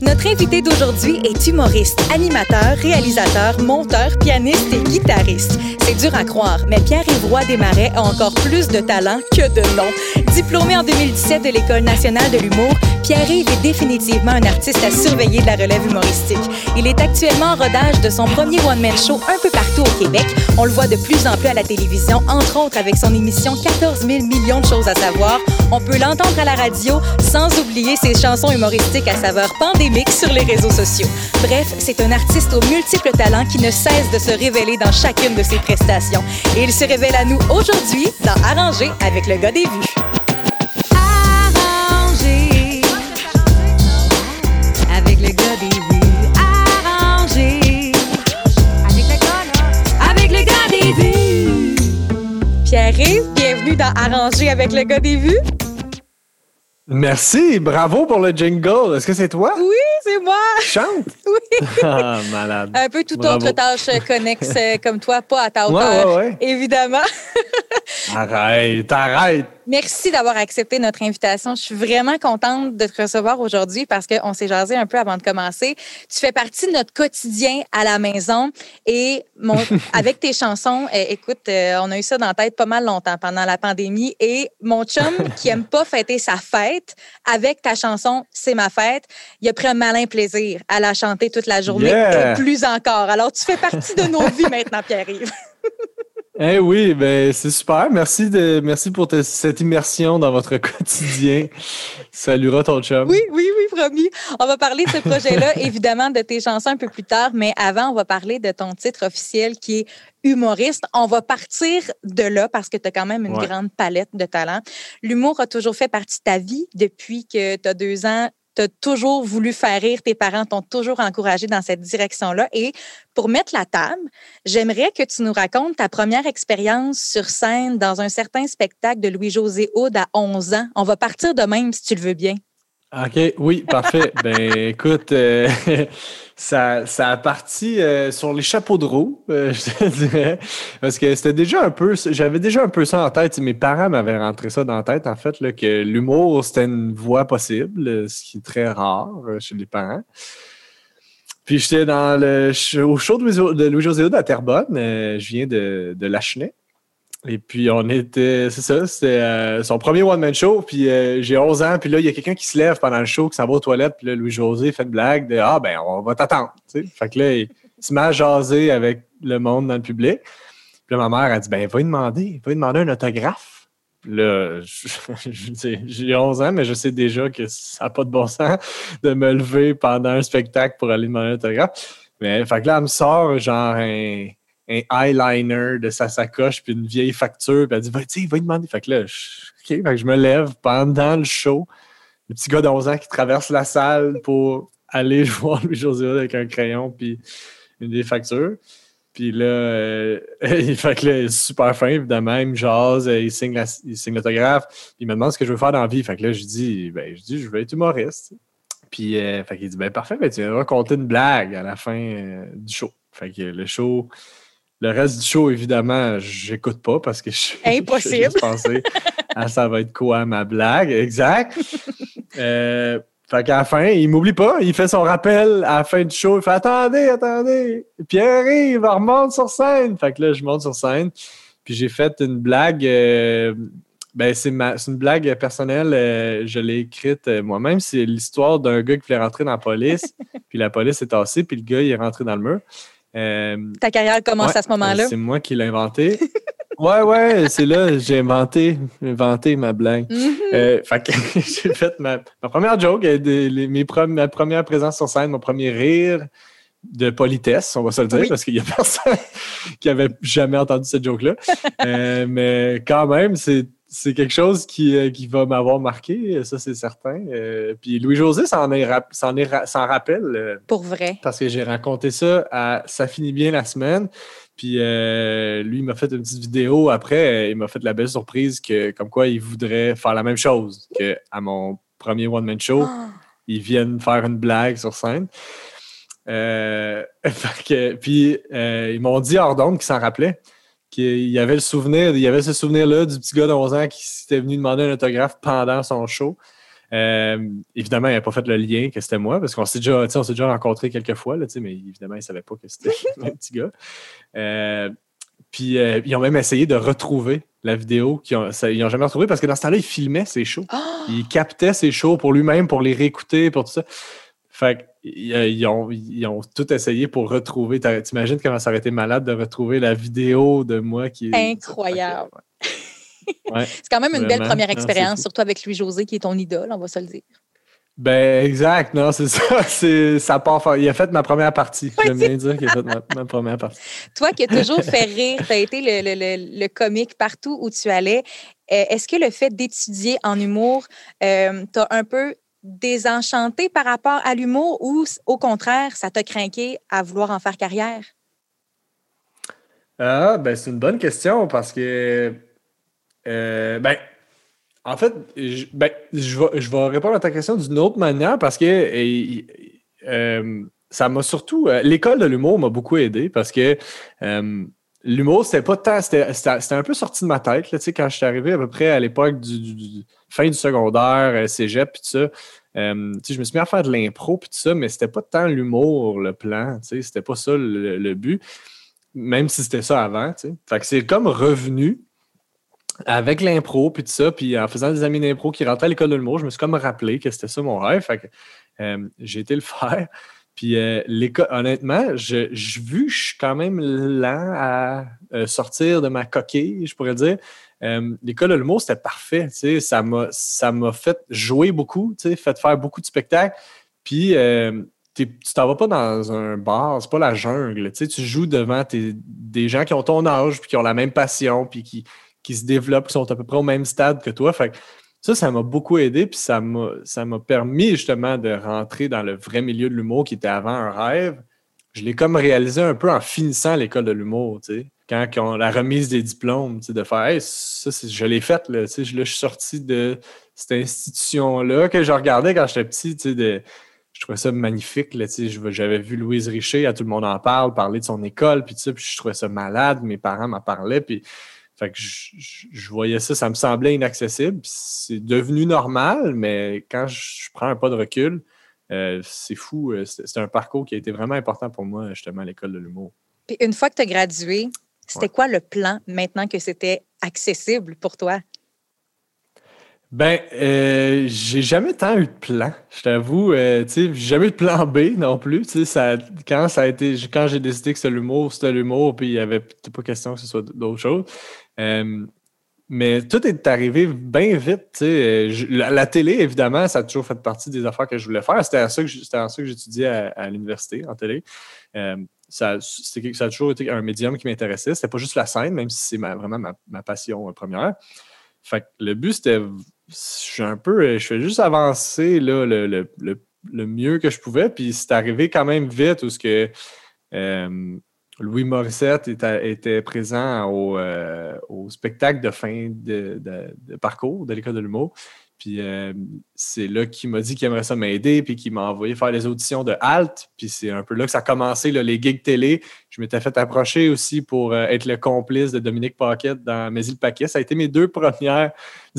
Notre invité d'aujourd'hui est humoriste, animateur, réalisateur, monteur, pianiste et guitariste. C'est dur à croire, mais Pierre-Yves Roy Desmarais a encore plus de talent que de nom. Diplômé en 2017 de l'École nationale de l'humour, Pierre-Yves est définitivement un artiste à surveiller de la relève humoristique. Il est actuellement en rodage de son premier one-man show un peu partout au Québec. On le voit de plus en plus à la télévision, entre autres avec son émission 14 000 millions de choses à savoir. On peut l'entendre à la radio, sans oublier ses chansons humoristiques à saveur pandémique sur les réseaux sociaux. Bref, c'est un artiste aux multiples talents qui ne cesse de se révéler dans chacune de ses prestations. Et il se révèle à nous aujourd'hui dans Arranger avec le gars des vues. Arranger avec le gars des vues. Arranger avec le gars là. Avec le gars des vues. Pierre-Yves, bienvenue dans Arranger avec le gars des vues. Merci, bravo pour le jingle. Est-ce que c'est toi? Oui, c'est moi. Chante? Oui. Ah, malade. Un peu toute Bravo. autre tâche connexe euh, comme toi, pas à ta Ouais, hauteur, ouais, ouais. évidemment. Arrête, arrête. Merci d'avoir accepté notre invitation. Je suis vraiment contente de te recevoir aujourd'hui parce qu'on s'est jasé un peu avant de commencer. Tu fais partie de notre quotidien à la maison et mon, avec tes chansons, euh, écoute, euh, on a eu ça dans la tête pas mal longtemps pendant la pandémie et mon chum qui aime pas fêter sa fête avec ta chanson C'est ma fête, il a pris un malin plaisir à la chanter toute la journée Yeah. et plus encore. Alors tu fais partie de nos vies maintenant, Pierre-Yves. Eh oui, ben c'est super. Merci de merci pour te- cette immersion dans votre quotidien. Saluera ton chum. Oui, oui, oui, promis. On va parler de ce projet-là, évidemment, de tes chansons un peu plus tard, mais avant, on va parler de ton titre officiel qui est humoriste. On va partir de là parce que tu as quand même une Ouais. grande palette de talents. L'humour a toujours fait partie de ta vie depuis que tu as deux ans. Tu as toujours voulu faire rire, tes parents t'ont toujours encouragé dans cette direction-là. Et pour mettre la table, j'aimerais que tu nous racontes ta première expérience sur scène dans un certain spectacle de Louis-José Houd à 11 ans. On va partir de même si tu le veux bien. OK, oui, parfait. ben écoute, euh, ça, ça a parti euh, sur les chapeaux de roue, euh, je te dirais. Parce que c'était déjà un peu. J'avais déjà un peu ça en tête. Mes parents m'avaient rentré ça dans la tête, en fait, là, que l'humour, c'était une voie possible, ce qui est très rare euh, chez les parents. Puis j'étais dans le au show de Louis- de Louis-José Hood à Terrebonne. euh, je viens de, de Lachenay. Et puis, on était, c'est ça, c'était euh, son premier one-man show. Puis, euh, j'ai 11 ans. Puis là, il y a quelqu'un qui se lève pendant le show, qui s'en va aux toilettes. Puis là, Louis-José fait une blague de Ah, ben, on va t'attendre. Fait que là, il se met à jaser avec le monde dans le public. Puis là, ma mère a dit Ben, va lui demander, va lui demander un autographe. Puis Là, j'ai 11 ans, mais je sais déjà que ça n'a pas de bon sens de me lever pendant un spectacle pour aller demander un autographe. Mais, fait que là, elle me sort genre un, un eyeliner de sa sacoche puis une vieille facture. Puis elle dit, va, lui demander. Fait que là, je, fait que je me lève pendant le show. Le petit gars d'11 ans qui traverse la salle pour aller voir Louis-José avec un crayon puis une des factures. Puis là, euh, il fait que là, il est super fin, évidemment. Il me jase, euh, il signe, la- il signe l'autographe. Puis il me demande ce que je veux faire dans la vie. Fait que là, je dis, ben, je dis, je veux être humoriste. Puis, euh, fait qu'il dit, ben, parfait, ben, tu vas raconter une blague à la fin euh, du show. Fait que le show, le reste du show, évidemment, j'écoute pas parce que je Impossible. je fais juste penser à ça va être quoi ma blague? Exact. Euh, fait qu'à la fin, il m'oublie pas, il fait son rappel à la fin du show. Il fait Attendez, attendez, Pierre arrive, remonte sur scène. Fait que là, je monte sur scène. Puis j'ai fait une blague. euh, ben, c'est une blague personnelle. euh, je l'ai écrite euh, moi-même. C'est l'histoire d'un gars qui voulait rentrer dans la police. puis la police est tassée, puis le gars, il est rentré dans le mur. Euh, Ta carrière commence Ouais, à ce moment-là? euh, C'est moi qui l'ai inventé. ouais, ouais, c'est là, j'ai inventé, inventé ma blague. Mhm. Euh, fait que j'ai fait ma, ma première joke, des- les- mes pre- ma première présence sur scène, mon premier rire de politesse, on va se le dire, Oui. parce qu'il y a personne qui avait jamais entendu cette joke-là. Euh, mais quand même, c'est c'est quelque chose qui, euh, qui va m'avoir marqué, ça c'est certain. Euh, puis Louis-José s'en rap- ra- rappelle. euh, Pour vrai. parce que j'ai raconté ça à Ça finit bien la semaine. Puis euh, lui, il m'a fait une petite vidéo après. Il m'a fait la belle surprise que, comme quoi, il voudrait faire la même chose qu'à mon premier one-man show. Ah. Ils viennent faire une blague sur scène. Que- puis ils m'ont dit hors d'onde qu'ils s'en rappelaient. Qu'il y avait le souvenir, il y avait ce souvenir-là du petit gars de 11 ans qui s'était venu demander un autographe pendant son show. évidemment, il n'a pas fait le lien que c'était moi, parce qu'on s'est déjà, on s'est déjà rencontrés quelques fois, là, mais évidemment, il ne savait pas que c'était un petit gars. puis ils ont même essayé de retrouver la vidéo qu'ils n'ont jamais retrouvé parce que dans ce temps-là, il filmait ses shows. Ah! Il captait ses shows pour lui-même, pour les réécouter, pour tout ça. Fait qu'ils ont, ils ont tout essayé pour retrouver. T'imagines comment ça aurait été malade de retrouver la vidéo de moi qui est. Incroyable. c'est quand même une belle première expérience, surtout avec Louis-José qui est ton idole, on va se le dire. Ben, exact, non, c'est ça. C'est, ça part fort. Il a fait ma première partie. J'aime bien dire qu'il a fait ma, première partie. Toi qui as toujours fait rire, tu as été le, le, le, comique partout où tu allais. Euh, est-ce que le fait d'étudier en humour euh, t'a un peu désenchanté par rapport à l'humour ou au contraire, ça t'a craqué à vouloir en faire carrière? Ah, ben, c'est une bonne question parce que, euh, ben, en fait, je, ben, je, vais, répondre à ta question d'une autre manière parce que euh, ça m'a surtout. Euh, l'école de l'humour m'a beaucoup aidé parce que l'humour, c'était pas tant. C'était un peu sorti de ma tête. Quand je suis arrivé à peu près à l'époque du, fin du secondaire, cégep, puis tout ça. je me suis mis à faire de l'impro, puis tout ça, mais c'était pas tant l'humour, le plan. C'était pas ça le, but, même si c'était ça avant. Que c'est comme revenu avec l'impro, puis tout ça, puis en faisant des amis d'impro qui rentraient à l'école de l'humour, je me suis comme rappelé que c'était ça mon rêve. Fait que euh, j'ai été le faire. Puis euh, honnêtement, je, je, vu je suis quand même lent à euh, sortir de ma coquille, je pourrais dire. l'école de l'humour, c'était parfait. Ça m'a, fait jouer beaucoup, fait faire beaucoup de spectacles. Puis tu t'en vas pas dans un bar, c'est pas la jungle. Tu joues devant des gens qui ont ton âge, puis qui ont la même passion, puis qui, qui se développent, qui sont à peu près au même stade que toi. Fait ça, ça m'a beaucoup aidé, puis ça m'a permis justement de rentrer dans le vrai milieu de l'humour qui était avant un rêve. Je l'ai comme réalisé un peu en finissant l'école de l'humour, tu sais. Quand on, la remise des diplômes, tu sais, de faire hey, ça, je l'ai fait, là, tu sais, je, suis sorti de cette institution-là que je regardais quand j'étais petit, tu sais, je trouvais ça magnifique. Là, j'avais vu Louise Richer, à tout le monde en parle, parler de son école, puis, puis je trouvais ça malade. Mes parents m'en parlaient, puis fait que je, voyais ça, ça me semblait inaccessible. C'est devenu normal, mais quand je, prends un pas de recul, euh, c'est fou. Euh, c'est un parcours qui a été vraiment important pour moi, justement, à l'école de l'humour. Puis une fois que tu as gradué, c'était quoi le plan maintenant que c'était accessible pour toi? Ben, euh, j'ai jamais tant eu de plan, je t'avoue. Euh, tu sais, j'ai jamais eu de plan B non plus. Tu sais, ça, quand ça a été, quand j'ai décidé que c'était l'humour, c'était l'humour, puis il y avait pas question que ce soit d'autres choses. Euh, mais tout est arrivé bien vite. Tu sais. la, télé, évidemment, ça a toujours fait partie des affaires que je voulais faire. C'était à ça que j'étudiais à, l'université en télé. ça, ça a toujours été un médium qui m'intéressait. C'était pas juste la scène, même si c'est vraiment ma, passion première. Fait que le but, c'était je suis un peu, euh, je fais juste avancer là, le, le, le, mieux que je pouvais. Puis c'est arrivé quand même vite où ce que euh, Louis Morissette était, présent au, euh, au, spectacle de fin de, de parcours de l'école de l'humour. Puis euh, c'est là qu'il m'a dit qu'il aimerait ça m'aider, puis qu'il m'a envoyé faire les auditions de Halt. Puis c'est un peu là que ça a commencé, les gigs télé. Je m'étais fait approcher aussi pour euh, être le complice de Dominique Paquette dans Mais il paquet. Ça a été mes deux premières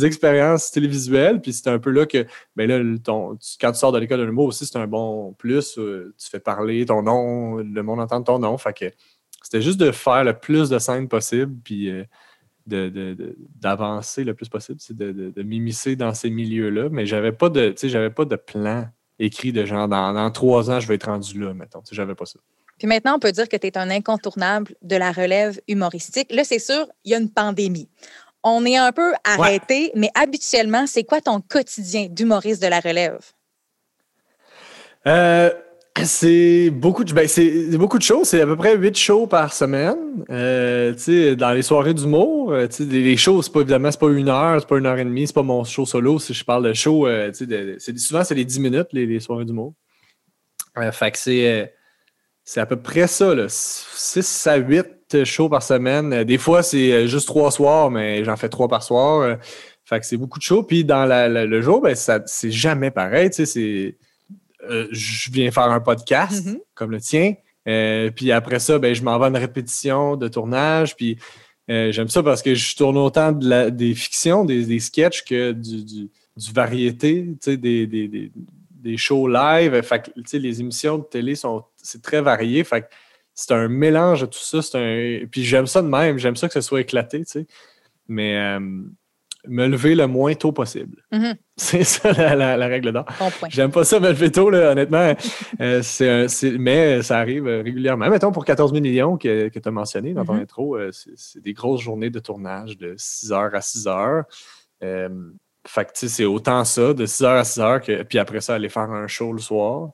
expériences télévisuelles. Puis c'était un peu là que, ben là, ton, quand tu sors de l'école de l'humour aussi, c'est un bon plus. Euh, tu fais parler ton nom, le monde entend ton nom. Fait que c'était juste de faire le plus de scènes possible. Puis d'avancer le plus possible, c'est de, m'immiscer dans ces milieux-là. Mais j'avais pas de, j'avais pas de plan écrit de genre dans, trois ans, je vais être rendu là, mettons. J'avais pas ça. Puis maintenant, on peut dire que tu es un incontournable de la relève humoristique. Là, c'est sûr, il y a une pandémie. On est un peu arrêté, mais habituellement, c'est quoi ton quotidien d'humoriste de la relève? Euh, c'est beaucoup, de, ben, c'est beaucoup de shows. C'est à peu près huit shows par semaine. Euh, dans les soirées d'humour, euh, les shows, c'est pas évidemment c'est pas une heure, c'est pas une heure et demie, c'est pas mon show solo. Si je parle de show, euh, souvent c'est les dix minutes, les, soirées d'humour. fait que c'est, c'est à peu près ça, là, 6 à 8 shows par semaine. Des fois, c'est juste trois soirs, mais j'en fais trois par soir. fait que c'est beaucoup de shows. Puis dans le jour, ben, c'est jamais pareil. C'est euh, je viens faire un podcast mm-hmm. comme le tien. Euh, puis après ça, ben, je m'en vais à une répétition de tournage. Puis euh, j'aime ça parce que je tourne autant de la, des fictions, des, des sketchs que du, du variété, des, des, des, des, shows live. Fait les émissions de télé sont c'est très varié. Fait c'est un mélange de tout ça. Un... Puis j'aime ça de même. J'aime ça que ce soit éclaté. Mais me lever le moins tôt possible. Mm-hmm. C'est ça la, règle d'or. J'aime pas ça me lever tôt, là, honnêtement. Euh, mais ça arrive régulièrement. Mettons pour 14 millions que, que tu as mentionné dans ton mm-hmm. intro, euh, c'est des grosses journées de tournage de 6 h à 6 h. Euh, fait que c'est autant ça, de 6 h à 6 h, que, puis après ça, aller faire un show le soir.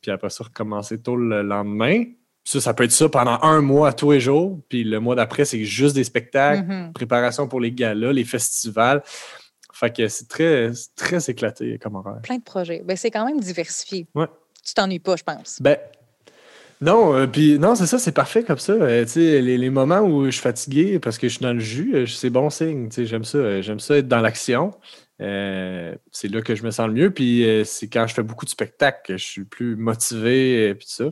Puis après ça, recommencer tôt le lendemain. Ça, ça peut être ça pendant un mois tous les jours. Puis le mois d'après, c'est juste des spectacles, mm-hmm. préparation pour les galas, les festivals. Fait que c'est très, très éclaté comme horaire. Plein de projets. Ben, c'est quand même diversifié. Ouais. Tu t'ennuies pas, je pense. Ben, non, euh, puis non, c'est ça, c'est parfait comme ça. Euh, les, les, moments où je suis fatigué parce que je suis dans le jus, euh, c'est bon signe. J'aime ça. J'aime ça être dans l'action. c'est là que je me sens le mieux. Puis c'est quand je fais beaucoup de spectacles que je suis plus motivé et tout ça.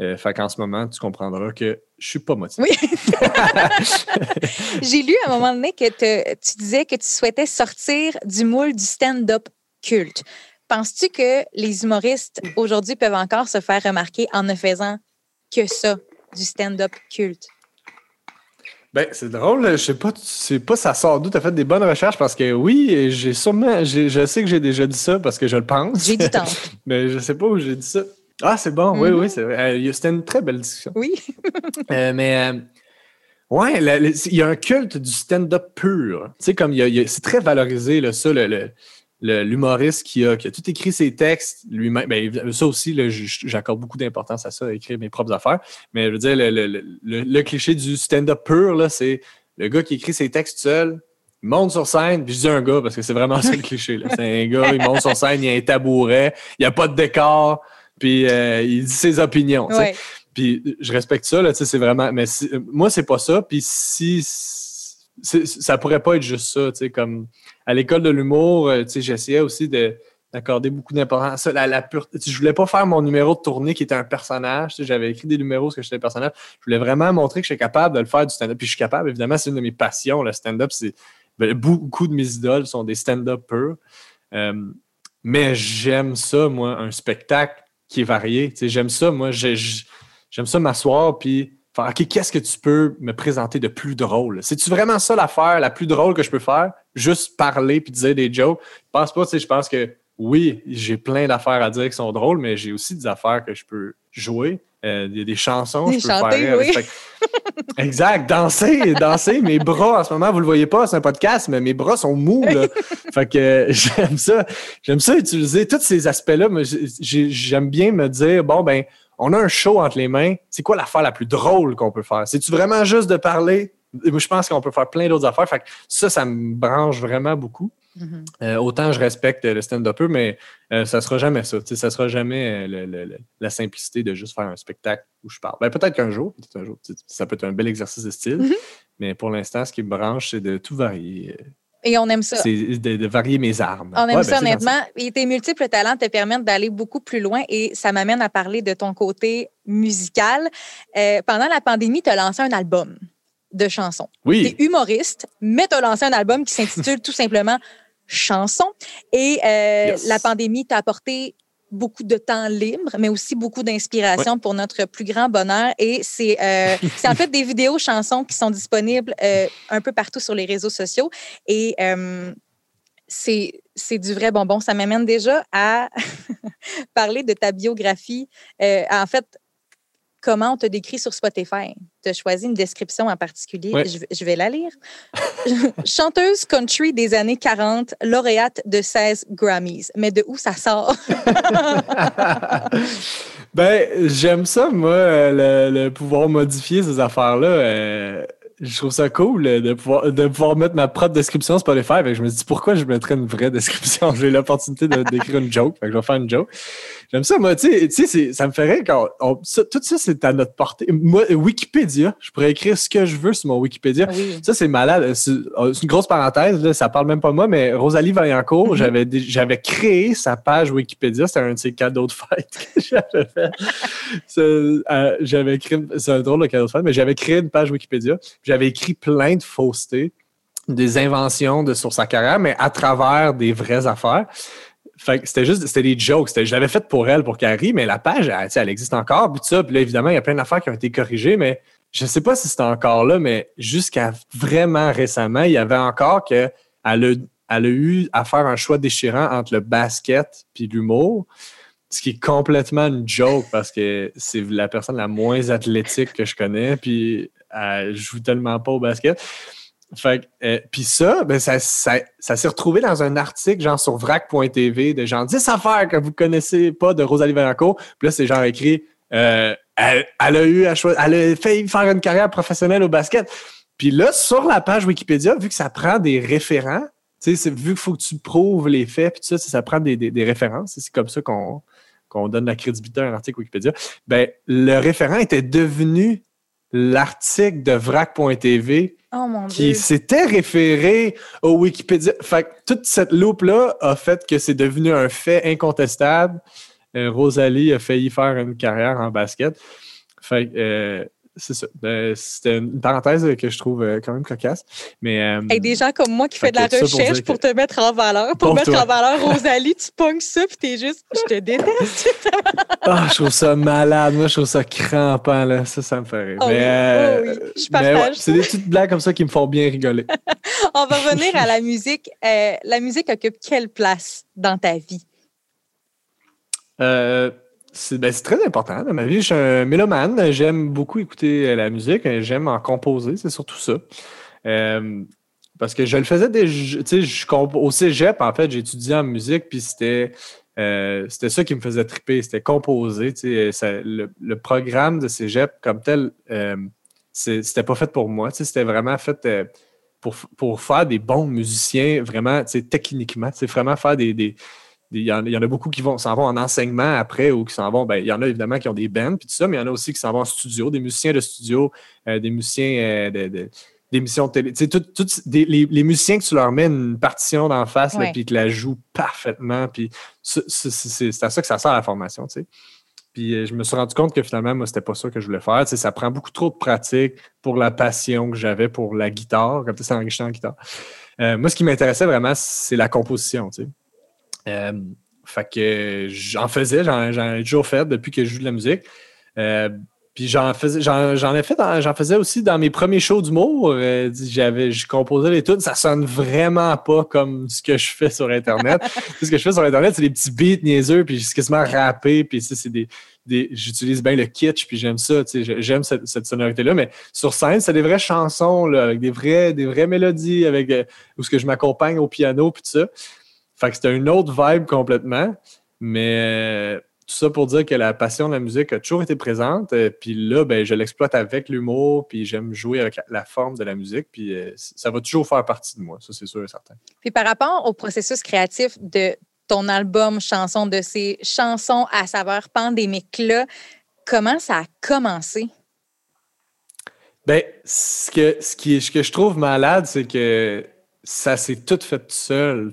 Euh, fait qu'en ce moment, tu comprendras que je suis pas motivé. Oui. J'ai lu à un moment donné que tu disais que tu souhaitais sortir du moule du stand-up culte. Penses-tu que les humoristes aujourd'hui peuvent encore se faire remarquer en ne faisant que ça, du stand-up culte? Ben, c'est drôle, je sais pas, sais pas ça sort d'où. Tu as fait des bonnes recherches parce que oui, j'ai sûrement, je sais que j'ai déjà dit ça parce que je le pense. J'ai du temps. Mais je sais pas où j'ai dit ça. Ah, c'est bon, oui, oui, c'est euh, C'était une très belle discussion. Oui. Euh, mais, euh, ouais, il y a un culte du stand-up pur. Tu sais, comme c'est très valorisé, là, ça, l'humoriste qui a, qui a, tout écrit ses textes lui-même. Ben, ça aussi, j'accorde beaucoup d'importance à ça, à écrire mes propres affaires. Mais je veux dire, le, cliché du stand-up pur, c'est le gars qui écrit ses textes seul, il monte sur scène, puis je dis un gars parce que c'est vraiment ça le cliché. C'est un gars, il monte sur scène, il y a un tabouret, il n'y a pas de décor puis euh, il dit ses opinions. Puis je respecte ça, là, c'est vraiment. Mais moi, c'est pas ça. Puis si. Ça pourrait pas être juste ça, tu sais, comme à l'école de l'humour, euh, tu sais, j'essayais aussi d'accorder beaucoup d'importance. La, la je voulais pas faire mon numéro de tournée qui était un personnage. J'avais écrit des numéros parce que j'étais un personnage. Je voulais vraiment montrer que je suis capable de le faire du stand-up. Puis je suis capable, évidemment, c'est une de mes passions. Le stand-up, c'est ben, beaucoup de mes idoles sont des stand-up purs. Euh, mais j'aime ça, moi, un spectacle qui est varié. J'aime ça, moi, j'aime ça m'asseoir puis faire OK, qu'est-ce que tu peux me présenter de plus drôle? C'est-tu vraiment ça l'affaire la plus drôle que je peux faire? Juste parler puis dire des jokes? Je pense pas, tu sais, je pense que oui, j'ai plein d'affaires à dire qui sont drôles, mais j'ai aussi des affaires que je peux jouer. Euh, il y a des chansons que je peux faire. Oui. exact, danser, danser. Mes bras, en ce moment, vous le voyez pas, c'est un podcast, mais mes bras sont mous. Là. fait que j'aime ça. J'aime ça utiliser tous ces aspects-là. J'aime bien me dire, bon, ben, on a un show entre les mains. C'est quoi l'affaire la plus drôle qu'on peut faire? C'est-tu vraiment juste de parler? Je pense qu'on peut faire plein d'autres affaires. Fait que ça, ça me branche vraiment beaucoup. Mm-hmm. Euh, autant je respecte le stand-up, mais euh, ça ne sera jamais ça. Ça ne sera jamais euh, la simplicité de juste faire un spectacle où je parle. Ben, peut-être qu'un jour, peut jour, ça peut être un bel exercice de style, mm-hmm. mais pour l'instant, ce qui me branche, c'est de tout varier. Et on aime ça. C'est de, varier mes armes. On aime ça, ben, honnêtement. Et tes multiples talents te permettent d'aller beaucoup plus loin et ça m'amène à parler de ton côté musical. pendant la pandémie, tu as lancé un album de chansons. Oui. Tu es humoriste, mais tu as lancé un album qui s'intitule tout simplement chansons. Et euh, la pandémie t'a apporté beaucoup de temps libre, mais aussi beaucoup d'inspiration pour notre plus grand bonheur. Et c'est euh, en fait des vidéos chansons qui sont disponibles euh, un peu partout sur les réseaux sociaux. Et c'est du vrai bonbon. Ça m'amène déjà à parler de ta biographie. en fait, comment on te décrit sur Spotify? Tu as choisi une description en particulier. Je, vais la lire. Chanteuse country des années 40, lauréate de 16 Grammys. Mais de où ça sort? ben, j'aime ça, moi, le, pouvoir modifier ces affaires-là. Euh, je trouve ça cool de pouvoir, de pouvoir mettre ma propre description sur Spotify. je me dis pourquoi je mettrais une vraie description? J'ai l'opportunité d'écrire une joke. je vais faire une joke. J'aime ça, moi, tu sais, ça me ferait quand tout ça, c'est à notre portée. Moi, Wikipédia, je pourrais écrire ce que je veux sur mon Wikipédia. Ça, c'est malade. C'est une grosse parenthèse, là, ça parle même pas moi, mais Rosalie Vaillancourt, mm-hmm. j'avais, j'avais créé sa page Wikipédia. C'était un de ses cadeaux de fête que j'avais fait. Euh, j'avais créé, c'est un drôle de cadeau de fête, mais j'avais créé une page Wikipédia. J'avais écrit plein de faussetés des inventions de, sur sa carrière, mais à travers des vraies affaires. Fait c'était juste, c'était des jokes. Je l'avais fait pour elle, pour Carrie, mais la page, elle, elle existe encore. Puis ça, là, évidemment, il y a plein d'affaires qui ont été corrigées, mais je ne sais pas si c'est encore là, mais jusqu'à vraiment récemment, il y avait encore que elle a, elle a eu à faire un choix déchirant entre le basket puis l'humour. Ce qui est complètement une joke parce que c'est la personne la moins athlétique que je connais, puis elle joue tellement pas au basket. Fait euh, puis ça, ben ça, ça, s'est retrouvé dans un article genre sur vrac.tv de genre 10 affaires que vous connaissez pas de Rosalie Valancourt. Puis là, c'est genre écrit euh, elle, a eu à elle a fait faire une carrière professionnelle au basket. Puis là, sur la page Wikipédia, vu que ça prend des référents, vu qu'il faut que tu prouves les faits, puis ça, ça prend des, des, références. C'est comme ça qu'on donne la crédibilité à un article Wikipédia. Ben, le référent était devenu l'article de vrac.tv oh, qui s'était référé au Wikipédia. Fait que toute cette loupe-là a fait que c'est devenu un fait incontestable. Euh, Rosalie a failli faire une carrière en basket. Fait que, euh, c'est ça. Ben, c'était une parenthèse que je trouve euh, quand même cocasse. Mais, euh, des gens comme moi qui font de la recherche pour, te mettre en valeur, pour, mettre en valeur Rosalie, tu pognes ça puis t'es juste, je te déteste. ah, je trouve ça malade. Moi, je trouve ça crampant. Là. Ça, ça me fait rire. Oh mais, euh, oh oui, je partage. c'est des petites blagues comme ça qui me font bien rigoler. On va revenir à la musique. la musique occupe quelle place dans ta vie? Euh, ben, c'est très important dans ma vie. Je suis un mélomane. J'aime beaucoup écouter la musique. J'aime en composer, c'est surtout ça. Euh, parce que je le faisais. Tu sais, au cégep, en fait, j'étudiais en musique, puis c'était. Euh, c'était ça qui me faisait triper, c'était composer. Le, programme de cégep comme tel, euh, c'était pas fait pour moi. C'était vraiment fait pour, pour, faire des bons musiciens, vraiment, tu techniquement. Vraiment faire des il y, en, a beaucoup qui vont s'en vont en enseignement après ou qui s'en vont. Ben, il y en a évidemment qui ont des bands puis tout ça, mais il y en a aussi qui s'en vont en studio, des musiciens de studio, euh, des musiciens euh, d'émissions de, télé. Tu sais, les, musiciens que tu leur mets une partition d'en face puis qu'ils la jouent parfaitement. Puis c'est à ça que ça sert à la formation. Tu sais. Puis euh, je me suis rendu compte que finalement, moi, c'était pas ça que je voulais faire. Tu sais, ça prend beaucoup trop de pratique pour la passion que j'avais pour la guitare, comme tu sais, en guitare. moi, ce qui m'intéressait vraiment, c'est la composition. Tu sais. Euh, fait que j'en faisais, j'en ai toujours fait depuis que je joue de la musique. Euh, puis j'en faisais, j'en ai fait, j'en faisais aussi dans mes premiers shows d'humour. Euh, j'avais, je composais les tunes. Ça sonne vraiment pas comme ce que je fais sur Internet. ce que je fais sur Internet, c'est des petits beats niaiseux, puis je quasiment rapper, puis ça, c'est des, j'utilise bien le kitsch, puis j'aime ça. J'aime cette, sonorité-là. Mais sur scène, c'est des vraies chansons, là, avec des vraies, des vraies mélodies, avec où ce que je m'accompagne au piano, puis tout ça. Fait que c'était une autre vibe complètement. Mais euh, tout ça pour dire que la passion de la musique a toujours été présente. Euh, puis là, ben, je l'exploite avec l'humour, puis j'aime jouer avec la, forme de la musique. Puis euh, ça va toujours faire partie de moi, ça c'est sûr et certain. Puis par rapport au processus créatif de ton album chanson, de ces chansons à saveur pandémique-là, comment ça a commencé? Ben, ce que, ce, qui, ce que je trouve malade, c'est que ça s'est tout fait tout seul.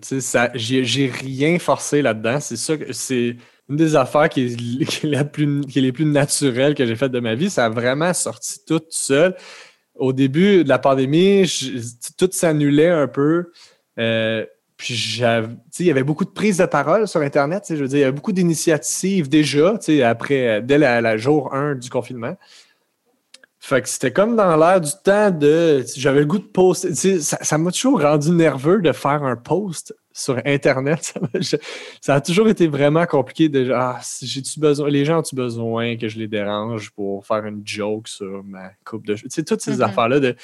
J'ai rien forcé là-dedans. C'est ça c'est une des affaires qui est, la plus, qui est les plus naturelles que j'ai faites de ma vie. Ça a vraiment sorti tout seul. Au début de la pandémie, tout s'annulait un peu. Euh, il y avait beaucoup de prises de parole sur Internet. Je veux dire, il y avait beaucoup d'initiatives déjà, après, dès la, jour 1 du confinement. Fait que c'était comme dans l'air du temps de. J'avais le goût de poster. Ça m'a toujours rendu nerveux de faire un post sur Internet. Ça, a toujours été vraiment compliqué de ah, j'ai-tu besoin, les gens ont-tu besoin que je les dérange pour faire une joke sur ma coupe de? Tu sais, toutes ces mm-hmm. affaires-là, de,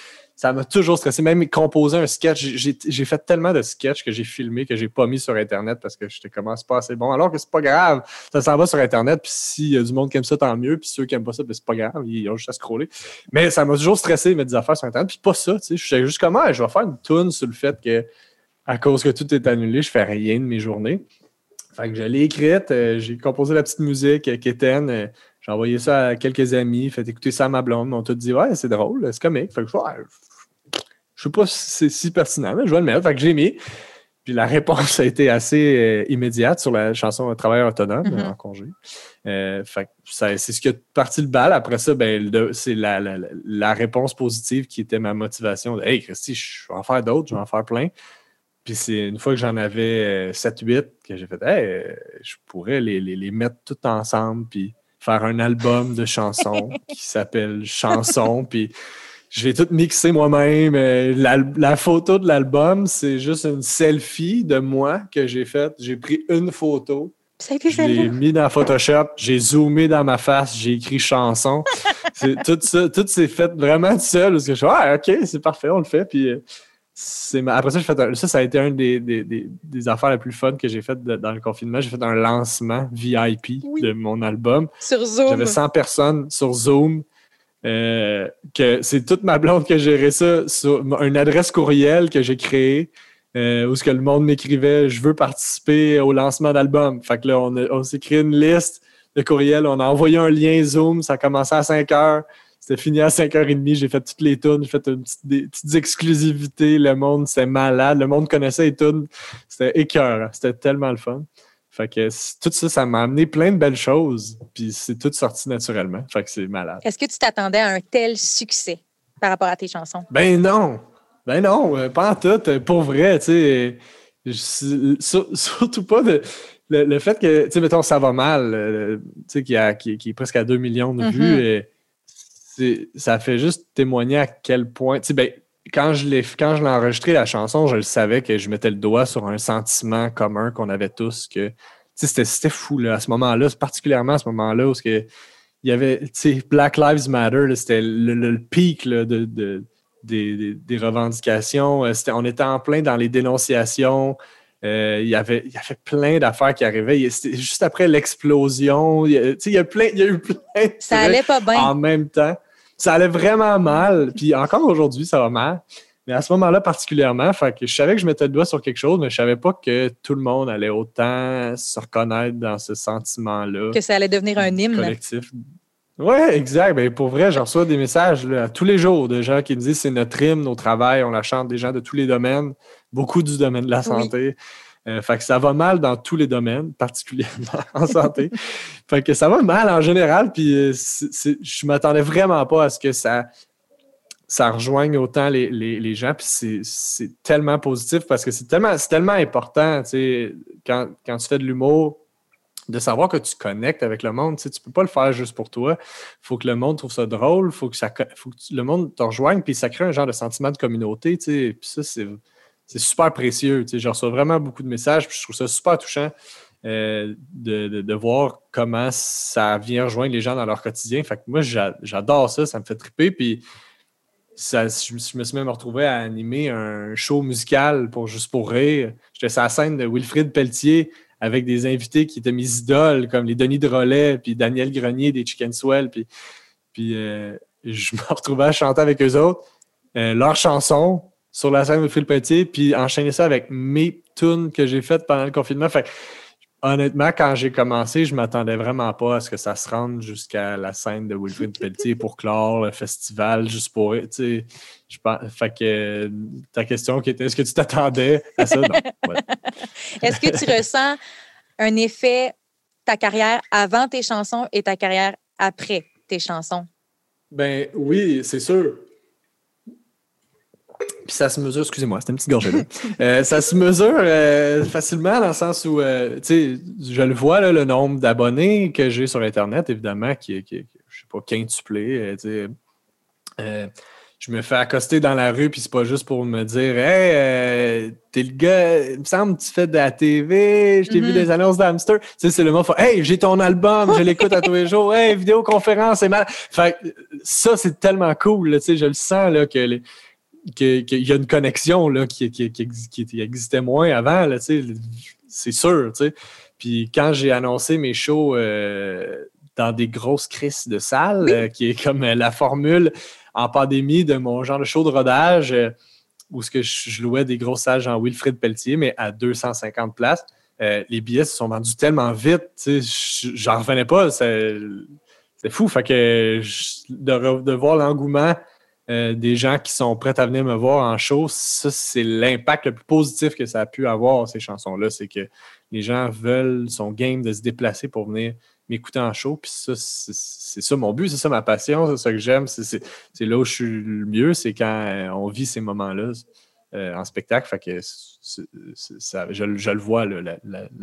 ça m'a toujours stressé. Même composer un sketch, j'ai fait tellement de sketchs que j'ai filmé que j'ai pas mis sur Internet parce que je commence pas assez bon. Alors que c'est pas grave. Ça s'en va sur Internet, puis s'il y a du monde qui aime ça, tant mieux. Puis ceux qui aiment pas ça, ben, c'est pas grave. Ils ont juste à scroller. Mais ça m'a toujours stressé mettre des affaires sur Internet. Puis pas ça, tu sais. Je juste comment je vais faire une tune sur le fait que à cause que tout est annulé, je fais rien de mes journées. Fait que je l'ai écrite, euh, j'ai composé la petite musique, euh, Kéten, euh, j'ai envoyé ça à quelques amis, fait écouter ça à ma blonde, on tout dit Ouais, c'est drôle, c'est comique. Fait que je sais pas si c'est si pertinent, mais je vais le mettre. Fait que j'ai mis. Puis la réponse a été assez euh, immédiate sur la chanson Travailleur autonome Mhm. en congé. Euh, fait c'est ce qui a parti le bal. Après ça, ben, c'est la, la- la- la réponse positive qui était ma motivation. De, hey, Christy, je vais en faire d'autres, je vais en faire plein. Puis c'est une fois que j'en avais 7-8 que j'ai fait, hey, euh, je pourrais les, les, les mettre tout ensemble, puis faire un album de chansons qui s'appelle Chansons. Puis je l'ai tout mixé moi-même. Euh, La, la photo de l'album, c'est juste une selfie de moi que j'ai faite. J'ai pris une photo, Ça a été je l'ai mis dans Photoshop, j'ai zoomé dans ma face, j'ai écrit chanson. C'est- tout ça, tout s'est fait vraiment seul parce que je suis ah ok, c'est parfait, on le fait. Puis euh, c'est ma- après ça, j'ai fait un- ça, ça a été un des, des, des, des affaires les plus fun que j'ai fait dans le confinement. J'ai fait un lancement VIP Oui. de mon album. Sur Zoom. J'avais 100 personnes sur Zoom. Euh, que c'est toute ma blonde qui a géré ça sur une adresse courriel que j'ai créée euh, où ce que le monde m'écrivait je veux participer au lancement d'album. Fait que là, on, on s'est créé une liste de courriels, on a envoyé un lien Zoom, ça a commencé à 5 heures. C'était fini à 5h30, j'ai fait toutes les tunes, j'ai fait des petites exclusivités, le monde, c'était malade, le monde connaissait les tunes, c'était écœurant, c'était tellement le fun. Fait que tout ça, ça m'a amené plein de belles choses. Puis c'est tout sorti naturellement. Fait que c'est malade. Est-ce que tu t'attendais à un tel succès par rapport à tes chansons? Ben non! Ben non, euh, pas en tout. euh, Pour vrai, tu sais. Surtout pas de, le, le fait que, tu sais, mettons, ça va mal, euh, tu sais, qui, a- qui- qui est presque à 2 millions de Mhm. vues, et ça fait juste témoigner à quel point, tu sais, ben, quand je l'ai quand je l'ai enregistré la chanson, je le savais que je mettais le doigt sur un sentiment commun qu'on avait tous que c'était fou là, à ce moment-là, particulièrement à ce moment-là où que il y avait Black Lives Matter, c'était le, le- le pic de, de- des, revendications. Euh, on était en plein dans les dénonciations. Euh, il, y avait, il y avait plein d'affaires qui arrivaient. C'était juste après l'explosion. Il, il y a plein, il y a eu plein de Ça allait pas bien. en même temps. Ça allait vraiment mal. Puis encore aujourd'hui, ça va mal. Mais à ce moment-là, particulièrement, fait que je savais que je mettais le doigt sur quelque chose, mais je savais pas que tout le monde allait autant se reconnaître dans ce sentiment-là Que ça allait devenir un hymne. collectif. Oui, exact. Ben, pour vrai, je reçois des messages là, tous les jours de gens qui me disent c'est notre hymne au travail, on la chante des gens de tous les domaines, beaucoup du domaine de la santé. Euh, fait que ça va mal dans tous les domaines, particulièrement en santé. fait que ça va mal en général, puis euh, c'est- c'est- je m'attendais vraiment pas à ce que ça, ça rejoigne autant les, les- les gens, puis c'est- tellement positif parce que c'est tellement, tellement important, tu sais, quand, quand tu fais de l'humour, de savoir que tu connectes avec le monde. Tu ne peux pas le faire juste pour toi. Il faut que le monde trouve ça drôle, faut que ça, faut que le monde te rejoigne, puis ça crée un genre de sentiment de communauté. Tu sais, puis ça, c'est, super précieux. Tu sais, je reçois vraiment beaucoup de messages, puis je trouve ça super touchant euh, de, de- voir comment ça vient rejoindre les gens dans leur quotidien. Fait que moi, j'a- j'adore ça, ça me fait triper. Puis ça, je, me suis- je me suis même retrouvé à animer un show musical pour Juste pour rire. J'étais sur la scène de Wilfrid Pelletier avec des invités qui étaient mes idoles, comme les Denis Drolet, puis Daniel Grenier des Chicken Swell. Puis, puis euh, je me retrouvais à chanter avec eux autres euh, leurs chansons sur la scène de Wilfrid Pelletier, puis enchaîner ça avec mes tunes que j'ai faites pendant le confinement. Fait honnêtement, quand j'ai commencé, je m'attendais vraiment pas à ce que ça se rende jusqu'à la scène de Wilfrid Pelletier pour clore le festival, juste pour. Tu sais, je pense. Fait que ta question qui était est-ce que tu t'attendais à ça? Ouais. Est-ce que tu ressens un effet, ta carrière avant tes chansons et ta carrière après tes chansons? Ben oui, c'est sûr. Puis ça se mesure, excusez-moi, c'était une petite gorgée là. Euh, ça se mesure euh, facilement dans le sens où, euh, tu sais, je le vois, là, le nombre d'abonnés que j'ai sur Internet, évidemment, qui est, je sais pas, quintuplé. tu sais. Je me fais accoster dans la rue, puis c'est pas juste pour me dire Hey, euh, t'es le gars, il me semble que tu fais de la TV, je t'ai vu Mhm. des annonces d'Hamster. Tu sais, c'est le mot, Hey, j'ai ton album, je l'écoute à tous les jours, hey, vidéoconférence, c'est mal. Fait ça, c'est tellement cool, tu sais, je le sens, là, que les- qu'il y a une connexion là, qui, qui, qui, exi- qui existait moins avant, là, c'est sûr. Puis quand j'ai annoncé mes shows euh, dans des grosses crises de salles, Oui. euh, qui est comme euh, la formule en pandémie de mon genre de show de rodage, euh, où ce que je, je louais des grosses salles genre Wilfrid Pelletier, mais à 250 places. les billets se sont vendus tellement vite, j'en revenais pas. c'est- fou. Fait que je- de, re- de voir l'engouement euh, des gens qui sont prêts à venir me voir en show, ça, c'est l'impact le plus positif que ça a pu avoir, ces chansons-là. C'est que les gens veulent, sont game de se déplacer pour venir m'écouter en show. Puis ça, c'est ça mon but, c'est ça ma passion, c'est ça que j'aime. C'est là où je suis le mieux, c'est quand on vit ces moments-là. Euh, en spectacle. Fait que je, le vois, la,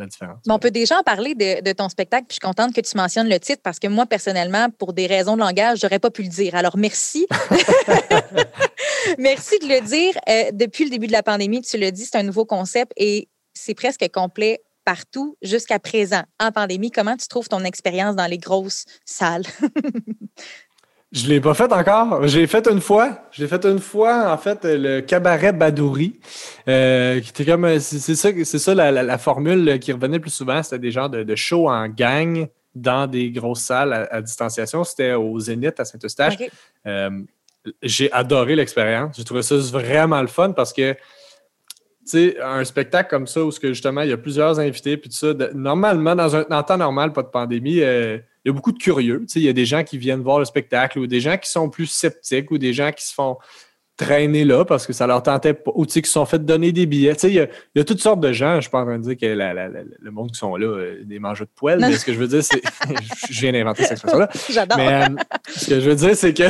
différence. on peut déjà en parler de, ton spectacle. Puis je suis contente que tu mentionnes le titre parce que moi, personnellement, pour des raisons de langage, j'aurais pas pu le dire. Alors, merci. merci de le dire. Euh, depuis le début de la pandémie, tu l'as dit, c'est un nouveau concept et c'est presque complet partout jusqu'à présent en pandémie. Comment tu trouves ton expérience dans les grosses salles? Je ne l'ai pas fait encore. J'ai fait une fois. J'ai fait une fois, en fait, le cabaret Badouri. Euh, qui était comme. C'est ça, c'est ça la, formule qui revenait le plus souvent. C'était des genres de, de shows en gang dans des grosses salles à, distanciation. C'était au Zénith à Saint-Eustache. Euh, j'ai adoré l'expérience. J'ai trouvé ça vraiment le fun parce que tu sais, un spectacle comme ça où justement il y a plusieurs invités puis tout ça, normalement, dans un temps normal, pas de pandémie, euh, il y a beaucoup de curieux. Il y a des gens qui viennent voir le spectacle ou des gens qui sont plus sceptiques ou des gens qui se font traîner là parce que ça leur tentait pas, ou qui se sont fait donner des billets. Il y, a, il y, a, toutes sortes de gens. Je ne suis pas en train de dire que le monde qui sont là, euh, des mangeurs de poêle, mais ce que je veux dire, c'est. je viens d'inventer cette expression-là. J'adore. Mais euh, ce que je veux dire, c'est que,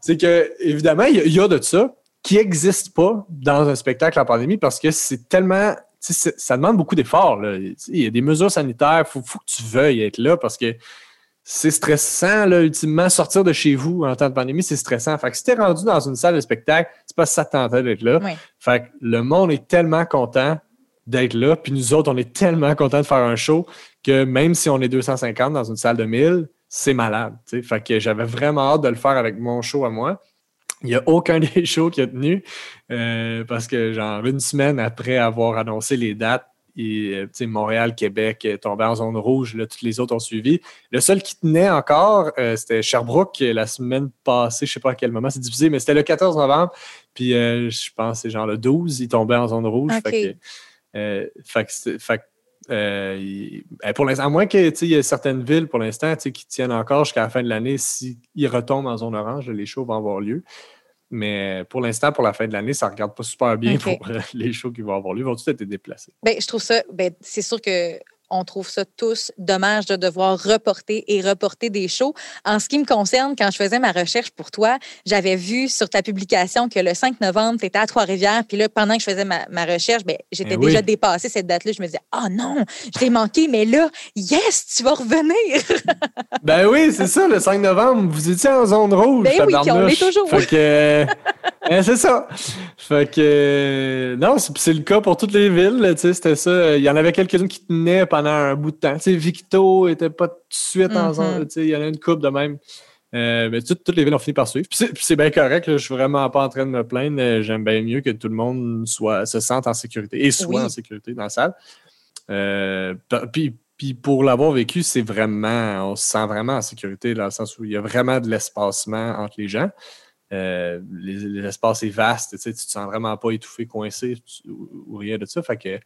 c'est que évidemment, il y, a, de ça qui n'existe pas dans un spectacle en pandémie parce que c'est tellement. Ça demande beaucoup d'efforts. Il y a des mesures sanitaires, il faut, faut, que tu veuilles être là parce que c'est stressant, là, ultimement, sortir de chez vous en temps de pandémie, c'est stressant. Fait que si t'es rendu dans une salle de spectacle, c'est pas ça tentait d'être là. Fait que le monde est tellement content d'être là, puis nous autres, on est tellement contents de faire un show que même si on est 250 dans une salle de 1000, c'est malade. Fait que j'avais vraiment hâte de le faire avec mon show à moi. Il n'y a aucun des shows qui a tenu euh, parce que, genre, une semaine après avoir annoncé les dates, euh, Montréal, Québec euh, tombait en zone rouge. Là, toutes les autres ont suivi. Le seul qui tenait encore, euh, c'était Sherbrooke la semaine passée. Je ne sais pas à quel moment c'est diffusé, mais c'était le 14 novembre. Puis je pense que c'est genre le 12, il tombait en zone rouge. Fait que, pour l'instant, à moins qu'il y ait certaines villes pour l'instant qui tiennent encore jusqu'à la fin de l'année, s'ils retombent en zone orange, les shows vont avoir lieu. Mais pour l'instant, pour la fin de l'année, ça ne regarde pas super bien pour euh, les shows qui vont avoir lieu. Ils vont tous être déplacés. Bien, je trouve ça, ben, c'est sûr que on trouve ça tous dommage de devoir reporter et reporter des shows. En ce qui me concerne, quand je faisais ma recherche pour toi, j'avais vu sur ta publication que le 5 novembre, tu étais à Trois-Rivières. Puis là, pendant que je faisais ma, recherche, ben, j'étais eh déjà dépassé cette date-là. Je me disais, oh non, je t'ai manqué, mais là, yes, tu vas revenir. ben oui, c'est ça, le 5 novembre, vous étiez en zone rouge. Ben oui, on est toujours. Fait que, ben, c'est ça. Fait que, non, c'est le cas pour toutes les villes. C'était ça. Il y en avait quelques-unes qui tenaient pendant un bout de temps. Victo était pas tout de suite en zone. Mm-hmm. Il y en a une coupe de même. Euh, mais toutes, les villes ont fini par suivre. c'est bien correct. je suis vraiment pas en train de me plaindre. J'aime bien mieux que tout le monde soit, se sente en sécurité et soit en sécurité dans la salle. Euh, puis, puis pour l'avoir vécu, c'est vraiment, on se sent vraiment en sécurité dans le sens où il y a vraiment de l'espacement entre les gens. Euh, l'espace est vaste, tu ne te sens vraiment pas étouffé, coincé ou, rien de ça. Fait que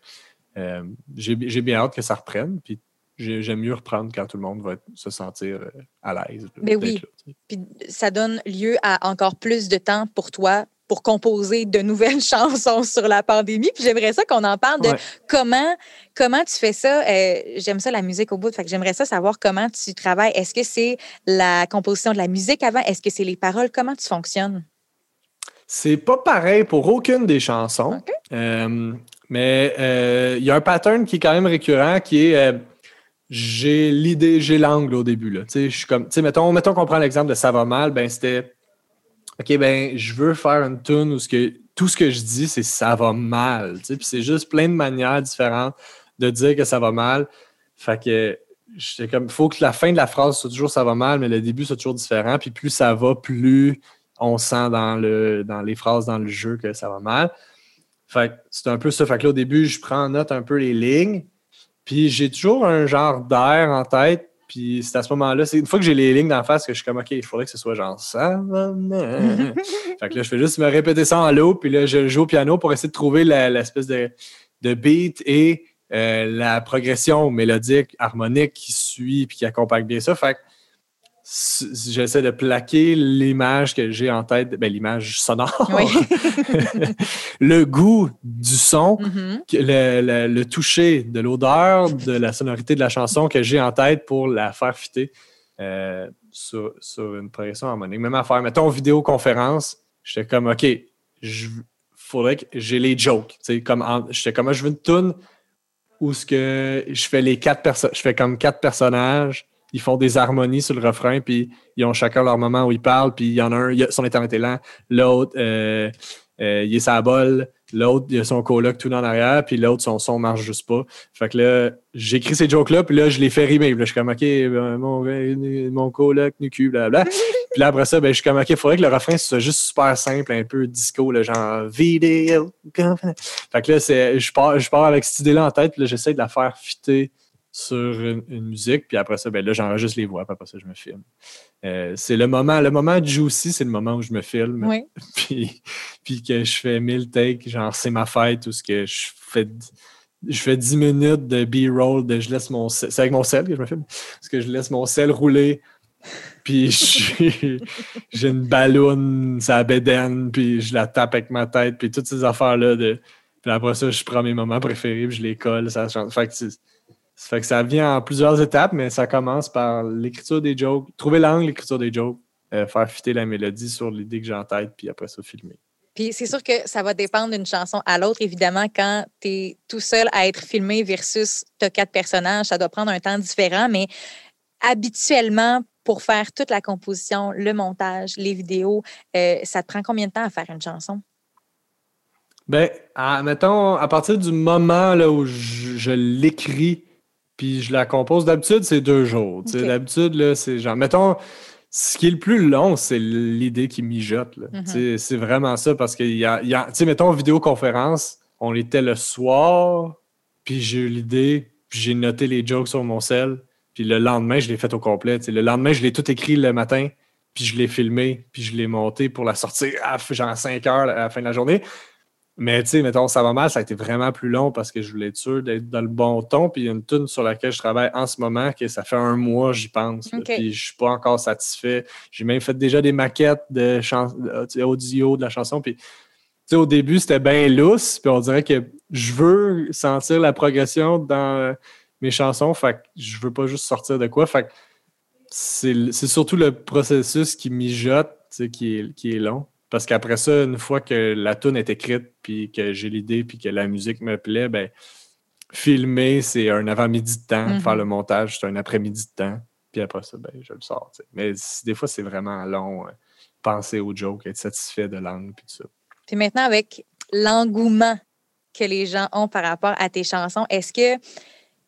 euh, j'ai bien hâte que ça reprenne. Puis j'aime mieux reprendre quand tout le monde va se sentir euh, à l'aise. Mais oui. Puis ça donne lieu à encore plus de temps pour toi pour composer de nouvelles chansons sur la pandémie. Puis j'aimerais ça qu'on en parle de comment, comment tu fais ça. Euh, j'aime ça, la musique au bout. Fait que j'aimerais ça savoir comment tu travailles. Est-ce que c'est la composition de la musique avant? Est-ce que c'est les paroles? Comment tu fonctionnes? C'est pas pareil pour aucune des chansons. Euh, il y a un pattern qui est quand même récurrent qui est euh, j'ai l'idée, j'ai l'angle au début. Là. Comme, mettons, mettons qu'on prend l'exemple de Ça va mal, ben c'était OK, ben je veux faire une tune où ce que, tout ce que je dis, c'est ça va mal. Puis c'est juste plein de manières différentes de dire que ça va mal. Fait que j'étais comme, faut que la fin de la phrase soit toujours ça va mal, mais le début soit toujours différent. Puis plus ça va, plus on sent dans, le, dans les phrases, dans le jeu que ça va mal. Fait c'est un peu ça. Fait que là, au début, je prends en note un peu les lignes. Puis j'ai toujours un genre d'air en tête. Puis c'est à ce moment-là, c'est une fois que j'ai les lignes d'en face que je suis comme OK, il faudrait que ce soit genre ça. fait que là, je fais juste me répéter ça en l'eau. Puis là, je joue au piano pour essayer de trouver l'espèce de, de, beat et euh, la progression mélodique, harmonique qui suit puis qui accompagne bien ça. Fait que j'essaie de plaquer l'image que j'ai en tête, ben, l'image sonore, le goût du son, mm-hmm. le, toucher de l'odeur, de la sonorité de la chanson que j'ai en tête pour la faire fitter euh, sur, une progression harmonique. Même à faire, mettons, vidéoconférence, j'étais comme, OK, il faudrait que j'ai les jokes. Comme j'étais comme, je veux une tune où ce que je fais les quatre personnes, je fais comme quatre personnages ils font des harmonies sur le refrain, puis ils ont chacun leur moment où ils parlent, puis il y en a un, son internet est lent, l'autre, euh, euh, il est sa bol, l'autre, il a son coloc tout en arrière, puis l'autre, son son marche juste pas. Fait que là, j'écris ces jokes-là, puis là, je les fais rimer. Puis là, je suis comme, OK, ben, mon, mon coloc, nu blablabla. puis là, après ça, ben, je suis comme, OK, il faudrait que le refrain soit juste super simple, un peu disco, le genre vidéo. Fait que là, je pars, je pars avec cette idée-là en tête, puis là, j'essaie de la faire fitter sur une, musique, puis après ça, ben là, j'enregistre les voix, puis après ça, je me filme. Euh, c'est le moment, le moment juicy, c'est le moment où je me filme. puis, puis que je fais 1000 takes, genre c'est ma fête, ou ce que je fais je fais 10 minutes de B-roll, de je laisse mon C'est avec mon sel que je me filme. Parce que je laisse mon sel rouler, puis j'ai une balloune, ça bédaine, puis je la tape avec ma tête, puis toutes ces affaires-là. De... Puis après ça, je prends mes moments préférés, puis je les colle. Ça change. Fait que ça fait que ça vient en plusieurs étapes, mais ça commence par l'écriture des jokes, trouver l'angle, l'écriture des jokes, euh, faire fitter la mélodie sur l'idée que j'ai en tête, puis après ça, filmer. Puis c'est sûr que ça va dépendre d'une chanson à l'autre. Évidemment, quand tu es tout seul à être filmé versus tu as quatre personnages, ça doit prendre un temps différent, mais habituellement, pour faire toute la composition, le montage, les vidéos, euh, ça te prend combien de temps à faire une chanson? Ben, mettons, à partir du moment là, où je l'écris, puis je la compose. D'habitude, c'est deux jours. D'habitude, là, c'est genre, mettons, ce qui est le plus long, c'est l'idée qui mijote. Mm-hmm. C'est vraiment ça parce qu'il y a, y a tu sais, mettons, vidéoconférence, on était le soir, puis j'ai eu l'idée, puis j'ai noté les jokes sur mon sel, puis le lendemain, je l'ai fait au complet. Le lendemain, je l'ai tout écrit le matin, puis je l'ai filmé, puis je l'ai monté pour la sortir à genre 5 heures à la fin de la journée. Mais tu sais, mettons, ça va mal, ça a été vraiment plus long parce que je voulais être sûr d'être dans le bon ton. Puis il y a une tune sur laquelle je travaille en ce moment, que ça fait un mois, j'y pense. puis je suis pas encore satisfait. J'ai même fait déjà des maquettes de audio de la chanson. Puis au début, c'était bien lousse. Puis on dirait que je veux sentir la progression dans mes chansons. Fait que je veux pas juste sortir de quoi. Fait que c'est surtout le processus qui mijote, qui est, qui est long. Parce qu'après ça, une fois que la tune est écrite, puis que j'ai l'idée, puis que la musique me plaît, ben, filmer, c'est un avant-midi de temps. Mm-hmm. Faire le montage, c'est un après-midi de temps. Puis après ça, ben, je le sors. Mais des fois, c'est vraiment long. Euh, penser au joke, être satisfait de l'angle, puis tout ça. Puis maintenant, avec l'engouement que les gens ont par rapport à tes chansons, est-ce que,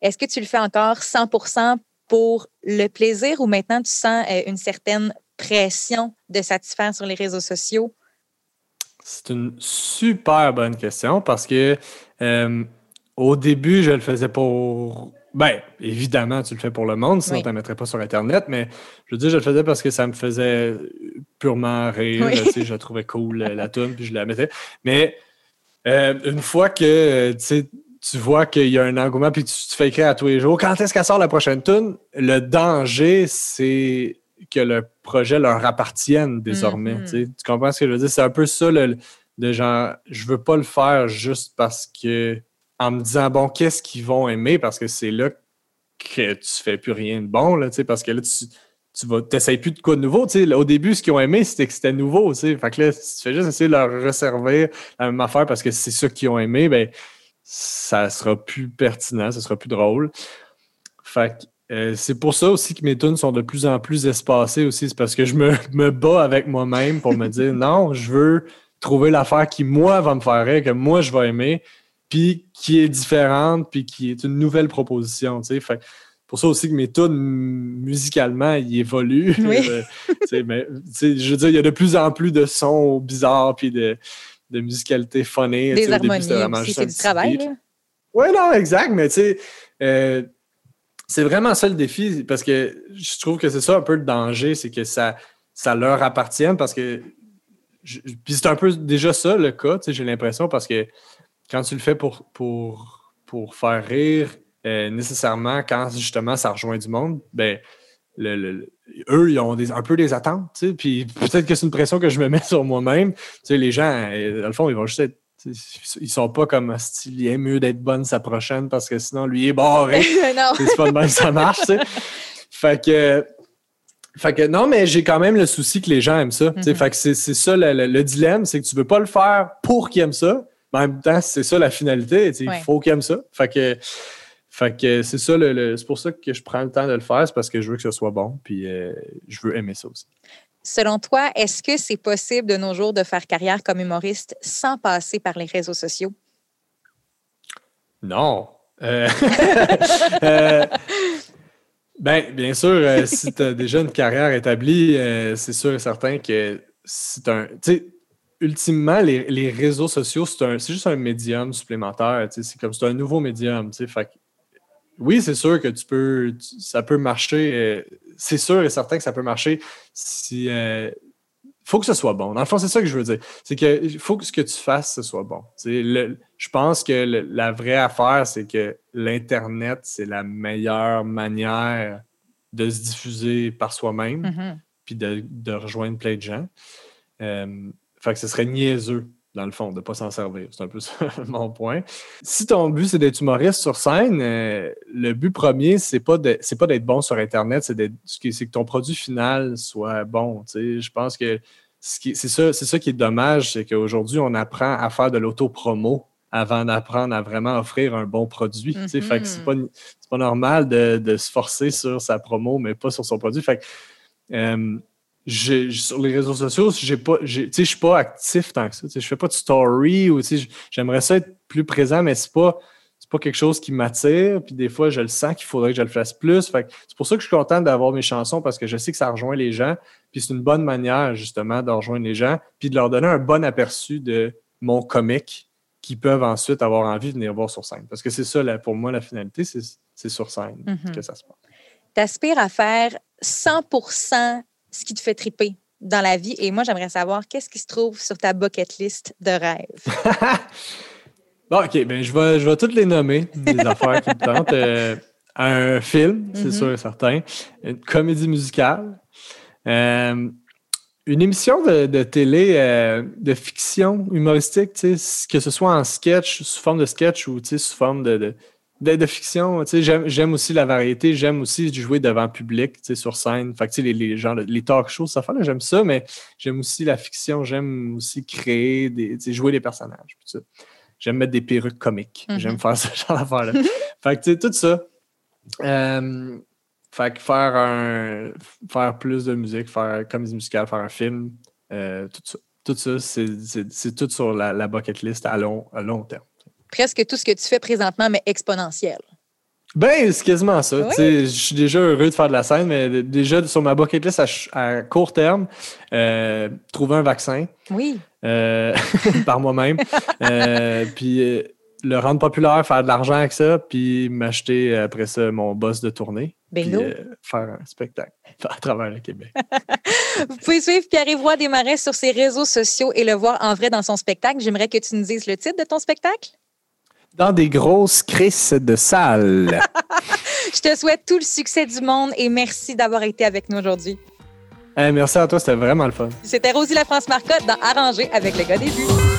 est que tu le fais encore 100% pour le plaisir ou maintenant tu sens euh, une certaine pression de satisfaire sur les réseaux sociaux? C'est une super bonne question parce que euh, au début, je le faisais pour. Ben, évidemment, tu le fais pour le monde, sinon tu ne mettrais pas sur Internet, mais je veux dire, je le faisais parce que ça me faisait purement rire. je trouvais cool la tune, puis je la mettais. Mais euh, une fois que tu vois qu'il y a un engouement, puis tu, tu, fais écrire à tous les jours, quand est-ce qu'elle sort la prochaine tune? Le danger, c'est que le projet leur appartienne désormais. Mm-hmm. Tu comprends ce que je veux dire? C'est un peu ça, le, de genre, je veux pas le faire juste parce que, en me disant, bon, qu'est-ce qu'ils vont aimer? Parce que c'est là que tu fais plus rien de bon, là, parce que là, tu, tu vas, plus de quoi de nouveau. Au début, ce qu'ils ont aimé, c'était que c'était nouveau. Fait que là, si tu fais juste essayer de leur resservir la même affaire parce que c'est ça qu'ils ont aimé, ben, ça sera plus pertinent, ça sera plus drôle. Fait euh, c'est pour ça aussi que mes tunes sont de plus en plus espacées aussi. C'est parce que je me, bats avec moi-même pour me dire non, je veux trouver l'affaire qui, moi, va me faire rire, que moi, je vais aimer, puis qui est différente, puis qui est une nouvelle proposition. Fait, pour ça aussi que mes tunes, musicalement, ils évoluent. Euh, mais, je veux dire, il y a de plus en plus de sons bizarres, puis de, de musicalité phonée. Des harmonies c'est du travail. Oui, non, exact, mais tu sais, euh, c'est vraiment ça le défi, parce que je trouve que c'est ça un peu le danger, c'est que ça, ça leur appartienne, parce que. puis c'est un peu déjà ça le cas, j'ai l'impression, parce que quand tu le fais pour, pour, pour faire rire, euh, nécessairement, quand justement ça rejoint du monde, ben eux, ils ont des, un peu des attentes, puis peut-être que c'est une pression que je me mets sur moi-même. Les gens, euh, dans le fond, ils vont juste être ils sont pas comme style, il est mieux d'être bonne sa prochaine parce que sinon lui est barré. c'est pas de même ça marche. Fait que, fait que non, mais j'ai quand même le souci que les gens aiment ça. Mm-hmm. Fait que c'est ça le, dilemme, c'est que tu veux pas le faire pour qu'ils aiment ça, mais en même temps, c'est ça la finalité. Il faut qu'ils aiment ça. Fait que fait que c'est ça, le, c'est pour ça que je prends le temps de le faire, c'est parce que je veux que ce soit bon, puis euh, je veux aimer ça aussi. Selon toi, est-ce que c'est possible de nos jours de faire carrière comme humoriste sans passer par les réseaux sociaux? Non. Euh, euh, ben, bien sûr, si tu as déjà une carrière établie, c'est sûr et certain que c'est un. Ultimement, les, réseaux sociaux, c'est juste un médium supplémentaire. C'est comme c'est un nouveau médium. Fait oui, c'est sûr que tu peux, ça peut marcher. Euh, c'est sûr et certain que ça peut marcher si. Euh, faut que ce soit bon. Dans le fond, c'est ça que je veux dire. C'est qu'il faut que ce que tu fasses, ce soit bon. je pense que la vraie affaire, c'est que l'Internet, c'est la meilleure manière de se diffuser par soi-même, mm-hmm. puis de, rejoindre plein de gens. Euh, fait que ce serait niaiseux dans le fond, de ne pas s'en servir. C'est un peu ça mon point. Si ton but, c'est d'être humoriste sur scène, euh, le but premier, c'est pas pas d'être bon sur Internet, c'est que ton produit final soit bon. Je pense que c'est ça, ça qui est dommage, c'est qu'aujourd'hui, on apprend à faire de l'auto-promo avant d'apprendre à vraiment offrir un bon produit. Fait que c'est mm-hmm. pas, pas normal de, se forcer sur sa promo, mais pas sur son produit. Fait que, euh, sur les réseaux sociaux, j'ai pas, je suis pas actif tant que ça. Je fais pas de story ou j'aimerais ça être plus présent, mais c'est pas, pas quelque chose qui m'attire. Puis des fois, je le sens qu'il faudrait que je le fasse plus. c'est pour ça que je suis content d'avoir mes chansons parce que je sais que ça rejoint les gens. Puis c'est une bonne manière, justement, de rejoindre les gens. Puis de leur donner un bon aperçu de mon comique qui peuvent ensuite avoir envie de venir voir sur scène. Parce que c'est ça, pour moi, la finalité, c'est sur scène mm-hmm. que ça se passe. Tu aspires à faire 100 ce qui te fait triper dans la vie. Et moi, j'aimerais savoir qu'est-ce qui se trouve sur ta bucket list de rêves. bon, OK, ben, je vais, je vais toutes les nommer, des affaires qui me tentent. Euh, un film, c'est mm-hmm. sûr et certain. Une comédie musicale. Euh, une émission de, télé euh, de fiction humoristique, que ce soit en sketch, sous forme de sketch ou sous forme de, de, fiction, j'aime aussi la variété, j'aime aussi jouer devant public, sur scène. Fait les, les, gens, les talk shows, ça fait j'aime ça, mais j'aime aussi la fiction, j'aime aussi créer, des, jouer des personnages. J'aime mettre des perruques comiques. Mm-hmm. J'aime faire ce genre d'affaires-là. fait que, tout ça. Euh, fait que faire un faire plus de musique, faire comédie musicale, faire un film, euh, tout ça. Tout ça, c'est tout sur la, la, bucket list à long, à long terme presque tout ce que tu fais présentement, mais exponentiel. Ben, c'est quasiment ça. Je suis déjà heureux de faire de la scène, mais déjà sur ma bucket list à, court terme, euh, trouver un vaccin. Oui. Euh, par moi-même. Euh, puis le rendre populaire, faire de l'argent avec ça, puis m'acheter après ça mon boss de tournée. Puis, faire un spectacle à travers le Québec. Vous pouvez suivre Pierre-Yves Desmarais sur ses réseaux sociaux et le voir en vrai dans son spectacle. J'aimerais que tu nous dises le titre de ton spectacle? Dans des grosses crises de salle. Je te souhaite tout le succès du monde et merci d'avoir été avec nous aujourd'hui. merci à toi, c'était vraiment le fun. C'était Rosie La France Marcotte dans Arranger avec le gars des vues.